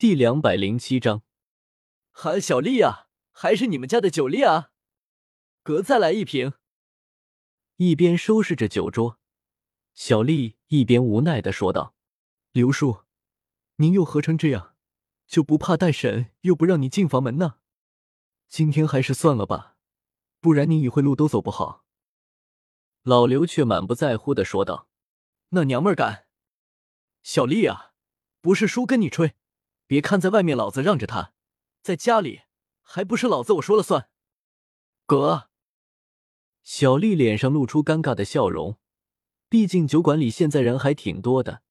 第两百零七章，韩小丽啊，还是你们家的酒力啊！哥再来一瓶。一边收拾着酒桌，小丽一边无奈的说道：“刘叔，您又何成这样，就不怕带神又不让你进房门呢？今天还是算了吧，不然您一会路都走不好。”老刘却满不在乎的说道：“那娘们儿敢！小丽啊，不是叔跟你吹。”别看在外面老子让着他，在家里还不是老子我说了算。哥，小丽脸上露出尴尬的笑容，毕竟酒馆里现在人还挺多的，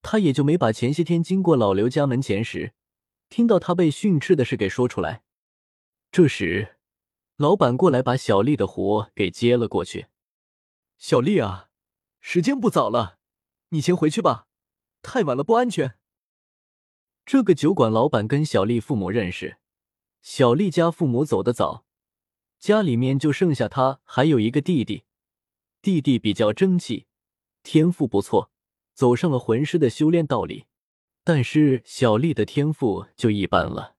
她也就没把前些天经过老刘家门前时听到他被训斥的事给说出来。这时，老板过来把小丽的活给接了过去。小丽啊，时间不早了，你先回去吧，太晚了不安全。这个酒馆老板跟小丽父母认识，小丽家父母走得早，家里面就剩下他还有一个弟弟，弟弟比较争气，天赋不错，走上了魂师的修炼道理。但是小丽的天赋就一般了，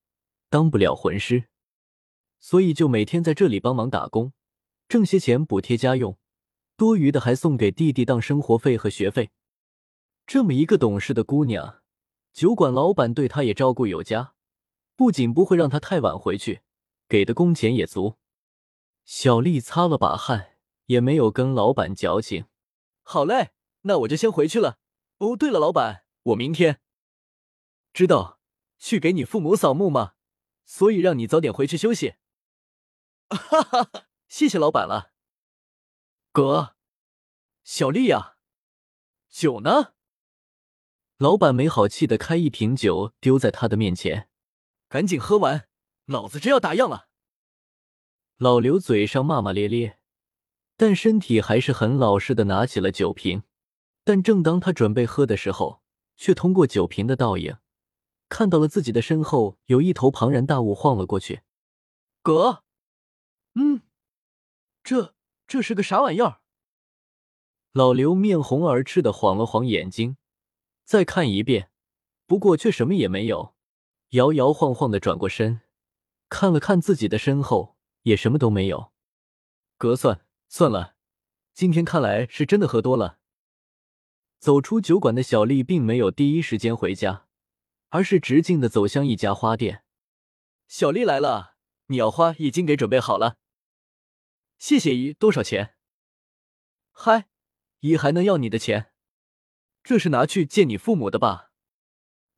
当不了魂师，所以就每天在这里帮忙打工，挣些钱补贴家用，多余的还送给弟弟当生活费和学费。这么一个懂事的姑娘。酒馆老板对他也照顾有加，不仅不会让他太晚回去，给的工钱也足。小丽擦了把汗，也没有跟老板矫情。好嘞，那我就先回去了。哦，对了，老板，我明天知道去给你父母扫墓吗？所以让你早点回去休息。哈哈哈，谢谢老板了。哥，小丽呀，酒呢？老板没好气的开一瓶酒丢在他的面前，赶紧喝完，老子真要打烊了。老刘嘴上骂骂咧咧，但身体还是很老实的拿起了酒瓶。但正当他准备喝的时候，却通过酒瓶的倒影，看到了自己的身后有一头庞然大物晃了过去。哥，嗯，这这是个啥玩意儿？老刘面红耳赤的晃了晃眼睛。再看一遍，不过却什么也没有。摇摇晃晃的转过身，看了看自己的身后，也什么都没有。哥，算算了，今天看来是真的喝多了。走出酒馆的小丽并没有第一时间回家，而是直径的走向一家花店。小丽来了，你要花已经给准备好了。谢谢姨，多少钱？嗨，姨还能要你的钱？这是拿去见你父母的吧？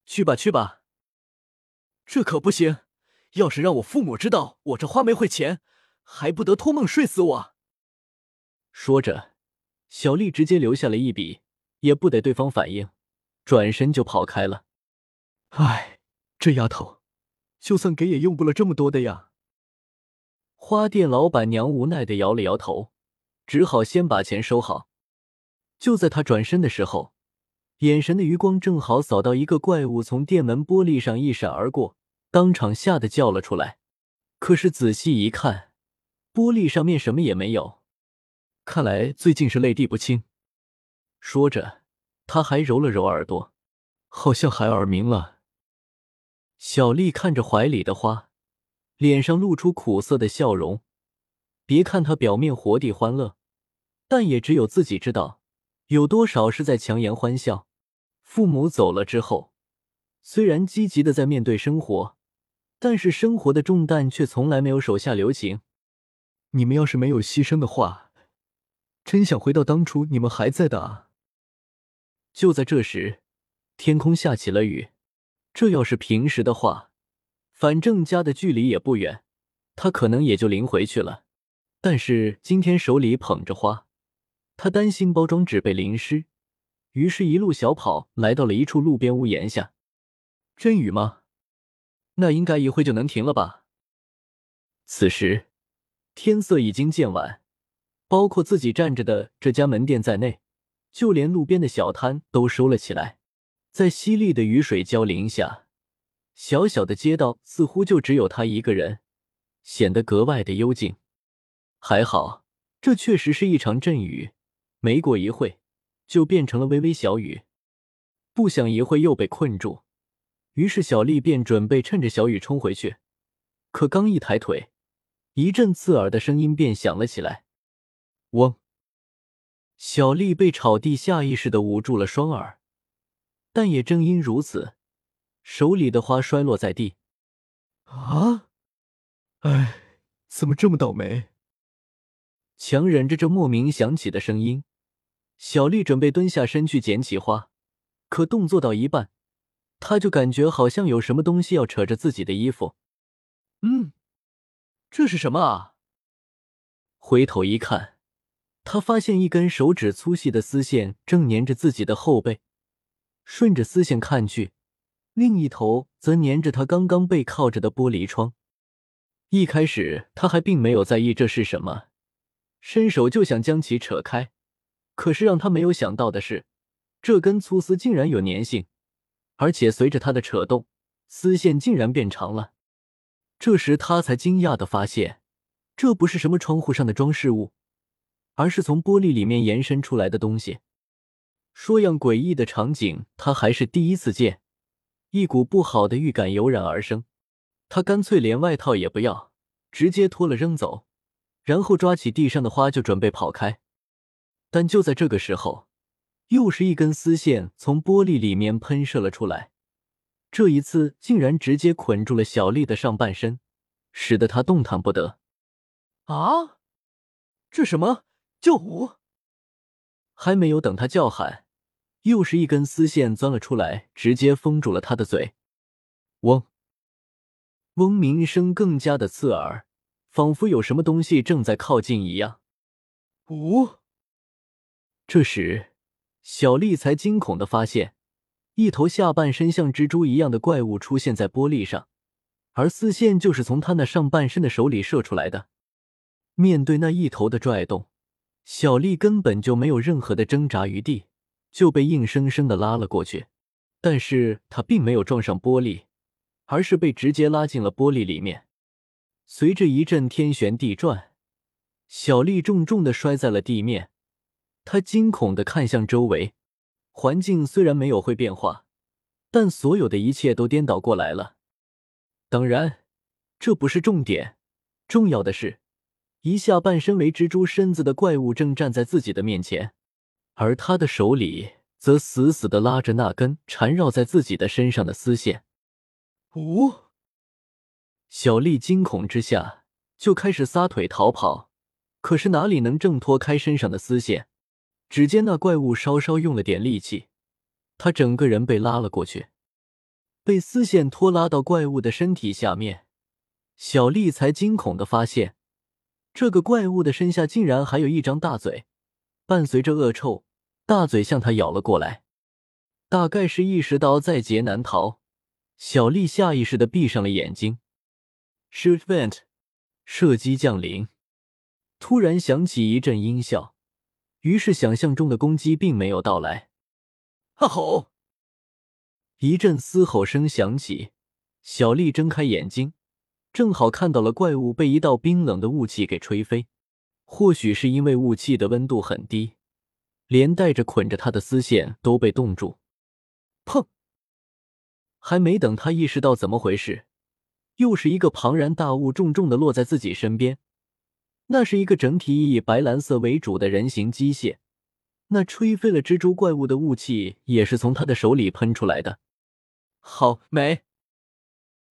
去吧去吧。这可不行，要是让我父母知道我这花没汇钱，还不得托梦睡死我？说着，小丽直接留下了一笔，也不得对方反应，转身就跑开了。唉，这丫头，就算给也用不了这么多的呀。花店老板娘无奈的摇了摇头，只好先把钱收好。就在她转身的时候。眼神的余光正好扫到一个怪物从店门玻璃上一闪而过，当场吓得叫了出来。可是仔细一看，玻璃上面什么也没有。看来最近是泪滴不轻。说着，他还揉了揉耳朵，好像还耳鸣了。小丽看着怀里的花，脸上露出苦涩的笑容。别看她表面活地欢乐，但也只有自己知道，有多少是在强颜欢笑。父母走了之后，虽然积极的在面对生活，但是生活的重担却从来没有手下留情。你们要是没有牺牲的话，真想回到当初你们还在的啊！就在这时，天空下起了雨。这要是平时的话，反正家的距离也不远，他可能也就淋回去了。但是今天手里捧着花，他担心包装纸被淋湿。于是，一路小跑来到了一处路边屋檐下。真雨吗？那应该一会就能停了吧。此时，天色已经渐晚，包括自己站着的这家门店在内，就连路边的小摊都收了起来。在淅沥的雨水浇淋下，小小的街道似乎就只有他一个人，显得格外的幽静。还好，这确实是一场阵雨。没过一会。就变成了微微小雨，不想一会又被困住。于是小丽便准备趁着小雨冲回去，可刚一抬腿，一阵刺耳的声音便响了起来。嗡！小丽被草地下意识的捂住了双耳，但也正因如此，手里的花摔落在地。啊！哎，怎么这么倒霉？强忍着这莫名响起的声音，小丽准备蹲下身去捡起花，可动作到一半，她就感觉好像有什么东西要扯着自己的衣服。嗯，这是什么啊？回头一看，她发现一根手指粗细的丝线正粘着自己的后背，顺着丝线看去，另一头则粘着她刚刚背靠着的玻璃窗。一开始，她还并没有在意这是什么。伸手就想将其扯开，可是让他没有想到的是，这根粗丝竟然有粘性，而且随着他的扯动，丝线竟然变长了。这时他才惊讶的发现，这不是什么窗户上的装饰物，而是从玻璃里面延伸出来的东西。说样诡异的场景，他还是第一次见。一股不好的预感油然而生，他干脆连外套也不要，直接脱了扔走。然后抓起地上的花就准备跑开，但就在这个时候，又是一根丝线从玻璃里面喷射了出来，这一次竟然直接捆住了小丽的上半身，使得她动弹不得。啊！这什么？救我！还没有等他叫喊，又是一根丝线钻了出来，直接封住了他的嘴。嗡！嗡鸣声更加的刺耳。仿佛有什么东西正在靠近一样。呜！这时，小丽才惊恐的发现，一头下半身像蜘蛛一样的怪物出现在玻璃上，而丝线就是从他那上半身的手里射出来的。面对那一头的拽动，小丽根本就没有任何的挣扎余地，就被硬生生的拉了过去。但是她并没有撞上玻璃，而是被直接拉进了玻璃里面。随着一阵天旋地转，小丽重重的摔在了地面。他惊恐的看向周围，环境虽然没有会变化，但所有的一切都颠倒过来了。当然，这不是重点，重要的是，一下半身为蜘蛛身子的怪物正站在自己的面前，而他的手里则死死的拉着那根缠绕在自己的身上的丝线。五。小丽惊恐之下就开始撒腿逃跑，可是哪里能挣脱开身上的丝线？只见那怪物稍稍用了点力气，他整个人被拉了过去，被丝线拖拉到怪物的身体下面。小丽才惊恐的发现，这个怪物的身下竟然还有一张大嘴，伴随着恶臭，大嘴向他咬了过来。大概是意识到在劫难逃，小丽下意识的闭上了眼睛。Shoot vent，射击降临。突然响起一阵音效，于是想象中的攻击并没有到来。啊吼！一阵嘶吼声响起，小丽睁开眼睛，正好看到了怪物被一道冰冷的雾气给吹飞。或许是因为雾气的温度很低，连带着捆着他的丝线都被冻住。砰！还没等他意识到怎么回事。又是一个庞然大物重重的落在自己身边，那是一个整体以白蓝色为主的人形机械，那吹飞了蜘蛛怪物的雾气也是从他的手里喷出来的。好美！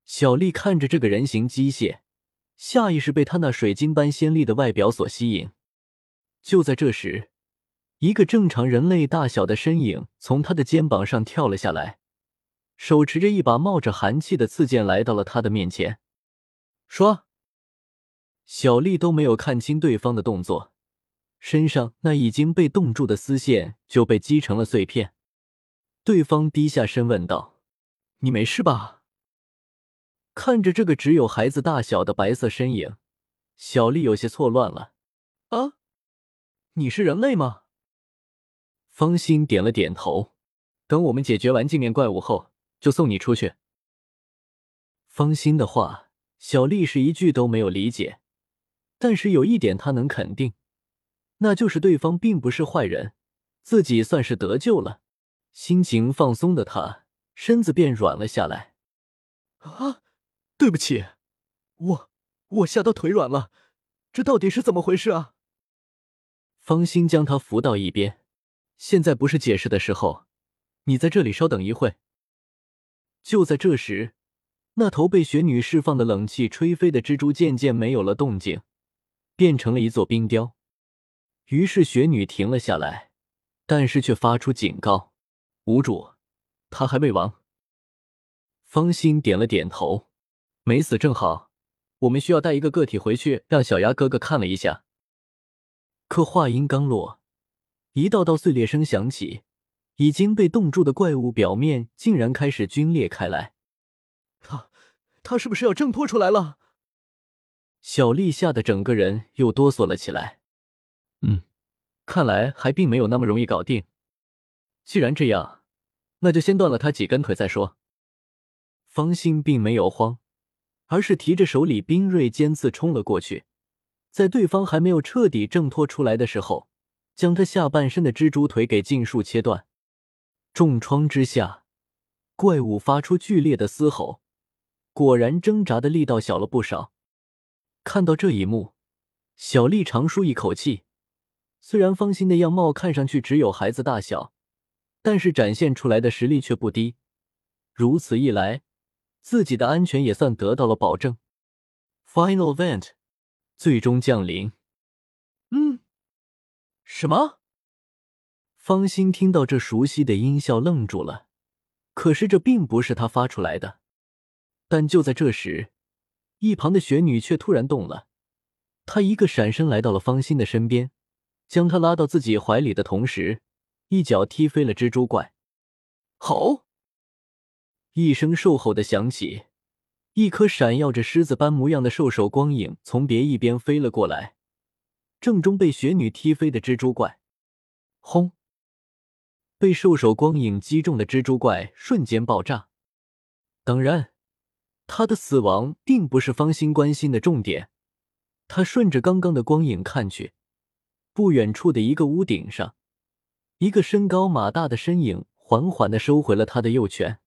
小丽看着这个人形机械，下意识被他那水晶般鲜丽的外表所吸引。就在这时，一个正常人类大小的身影从他的肩膀上跳了下来。手持着一把冒着寒气的刺剑来到了他的面前，说：“小丽都没有看清对方的动作，身上那已经被冻住的丝线就被击成了碎片。”对方低下身问道：“你没事吧？”看着这个只有孩子大小的白色身影，小丽有些错乱了。“啊，你是人类吗？”方心点了点头。等我们解决完镜面怪物后。就送你出去。方心的话，小丽是一句都没有理解。但是有一点他能肯定，那就是对方并不是坏人，自己算是得救了。心情放松的他，身子便软了下来。啊对不起，我我吓到腿软了，这到底是怎么回事啊？方心将他扶到一边，现在不是解释的时候，你在这里稍等一会。就在这时，那头被雪女释放的冷气吹飞的蜘蛛渐渐没有了动静，变成了一座冰雕。于是雪女停了下来，但是却发出警告：“无主，他还未亡。”方心点了点头。没死正好，我们需要带一个个体回去，让小牙哥哥看了一下。可话音刚落，一道道碎裂声响起，已经被冻住的怪物表面竟然开始皲裂开来。他，他是不是要挣脱出来了？小丽吓得整个人又哆嗦了起来。嗯，看来还并没有那么容易搞定。既然这样，那就先断了他几根腿再说。方心并没有慌。而是提着手里冰锐尖刺冲了过去，在对方还没有彻底挣脱出来的时候，将他下半身的蜘蛛腿给尽数切断。重创之下，怪物发出剧烈的嘶吼，果然挣扎的力道小了不少。看到这一幕，小丽长舒一口气。虽然方心的样貌看上去只有孩子大小，但是展现出来的实力却不低。如此一来。自己的安全也算得到了保证。Final event，最终降临。嗯，什么？方心听到这熟悉的音效，愣住了。可是这并不是他发出来的。但就在这时，一旁的雪女却突然动了。她一个闪身来到了方心的身边，将他拉到自己怀里的同时，一脚踢飞了蜘蛛怪。吼。一声兽吼的响起，一颗闪耀着狮子般模样的兽首光影从别一边飞了过来，正中被雪女踢飞的蜘蛛怪。轰！被兽首光影击中的蜘蛛怪瞬间爆炸。当然，他的死亡并不是方心关心的重点。他顺着刚刚的光影看去，不远处的一个屋顶上，一个身高马大的身影缓缓的收回了他的右拳。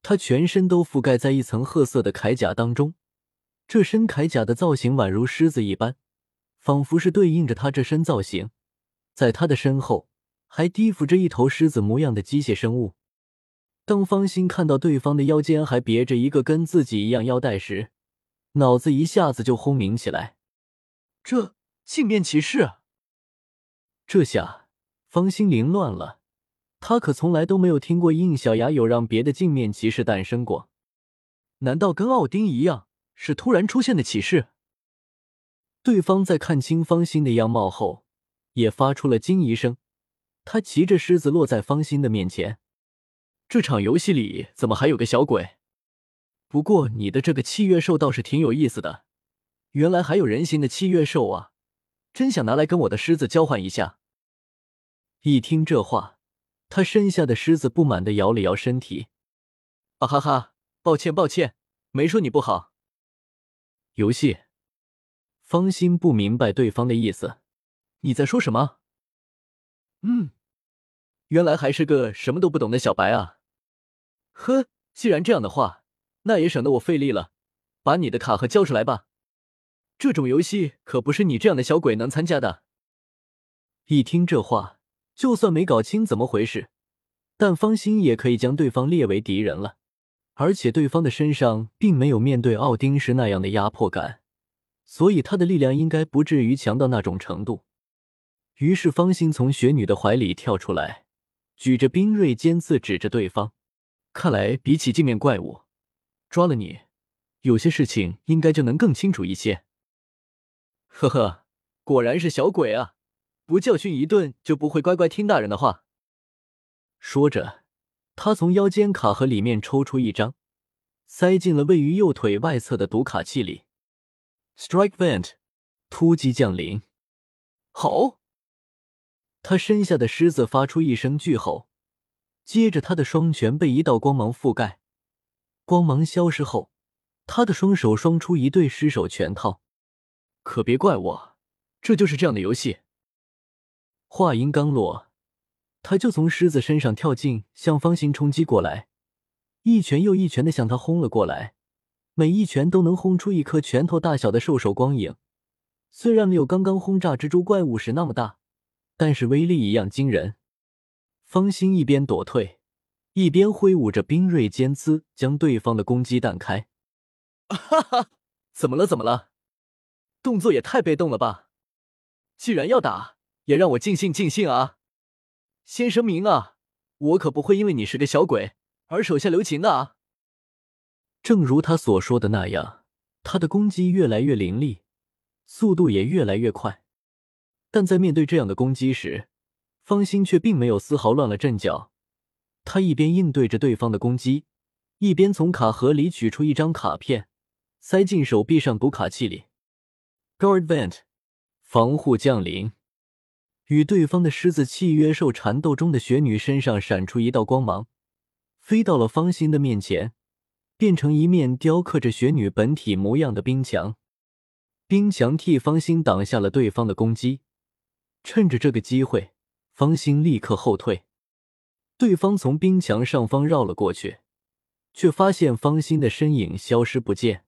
他全身都覆盖在一层褐色的铠甲当中，这身铠甲的造型宛如狮子一般，仿佛是对应着他这身造型。在他的身后，还低伏着一头狮子模样的机械生物。当方心看到对方的腰间还别着一个跟自己一样腰带时，脑子一下子就轰鸣起来。这镜面骑士，这下方心凌乱了。他可从来都没有听过应小牙有让别的镜面骑士诞生过，难道跟奥丁一样是突然出现的骑士？对方在看清方心的样貌后，也发出了惊疑声。他骑着狮子落在方心的面前。这场游戏里怎么还有个小鬼？不过你的这个契约兽倒是挺有意思的，原来还有人形的契约兽啊！真想拿来跟我的狮子交换一下。一听这话。他身下的狮子不满的摇了摇身体，啊哈哈，抱歉抱歉，没说你不好。游戏，方心不明白对方的意思，你在说什么？嗯，原来还是个什么都不懂的小白啊。呵，既然这样的话，那也省得我费力了，把你的卡盒交出来吧。这种游戏可不是你这样的小鬼能参加的。一听这话。就算没搞清怎么回事，但方心也可以将对方列为敌人了。而且对方的身上并没有面对奥丁时那样的压迫感，所以他的力量应该不至于强到那种程度。于是方心从雪女的怀里跳出来，举着冰锐尖刺指着对方。看来比起镜面怪物，抓了你，有些事情应该就能更清楚一些。呵呵，果然是小鬼啊！不教训一顿，就不会乖乖听大人的话。说着，他从腰间卡盒里面抽出一张，塞进了位于右腿外侧的读卡器里。Strike Vent，突击降临。好！他身下的狮子发出一声巨吼，接着他的双拳被一道光芒覆盖，光芒消失后，他的双手双出一对狮手拳套。可别怪我，这就是这样的游戏。话音刚落，他就从狮子身上跳进，向方心冲击过来，一拳又一拳的向他轰了过来。每一拳都能轰出一颗拳头大小的兽首光影。虽然没有刚刚轰炸蜘蛛怪物时那么大，但是威力一样惊人。方心一边躲退，一边挥舞着冰锐尖刺，将对方的攻击弹开。哈哈，怎么了？怎么了？动作也太被动了吧！既然要打，也让我尽兴尽兴啊！先声明啊，我可不会因为你是个小鬼而手下留情的啊！正如他所说的那样，他的攻击越来越凌厉，速度也越来越快。但在面对这样的攻击时，方心却并没有丝毫乱了阵脚。他一边应对着对方的攻击，一边从卡盒里取出一张卡片，塞进手臂上读卡器里。Guard Vent，防护降临。与对方的狮子契约兽缠斗中的雪女身上闪出一道光芒，飞到了方心的面前。变成一面雕刻着雪女本体模样的冰墙，冰墙替方心挡下了对方的攻击。趁着这个机会，方心立刻后退。对方从冰墙上方绕了过去，却发现方心的身影消失不见。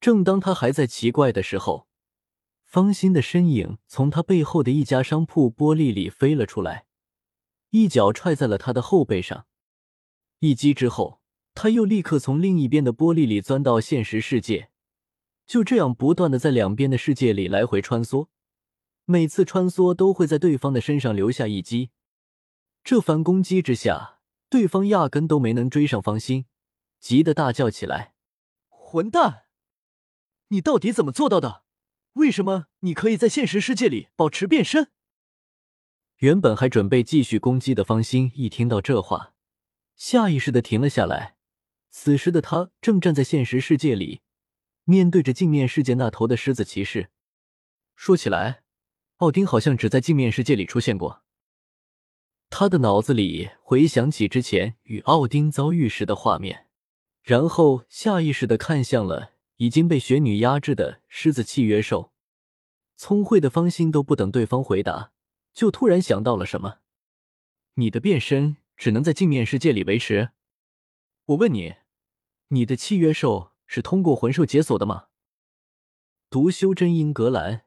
正当他还在奇怪的时候，方心的身影从他背后的一家商铺玻璃里飞了出来，一脚踹在了他的后背上。一击之后。他又立刻从另一边的玻璃里钻到现实世界，就这样不断的在两边的世界里来回穿梭，每次穿梭都会在对方的身上留下一击。这番攻击之下，对方压根都没能追上方心，急得大叫起来：“混蛋！你到底怎么做到的？为什么你可以在现实世界里保持变身？”原本还准备继续攻击的方心，一听到这话，下意识的停了下来。此时的他正站在现实世界里，面对着镜面世界那头的狮子骑士。说起来，奥丁好像只在镜面世界里出现过。他的脑子里回想起之前与奥丁遭遇时的画面，然后下意识的看向了已经被雪女压制的狮子契约兽。聪慧的方心都不等对方回答，就突然想到了什么：“你的变身只能在镜面世界里维持。”我问你，你的契约兽是通过魂兽解锁的吗？独修真英格兰，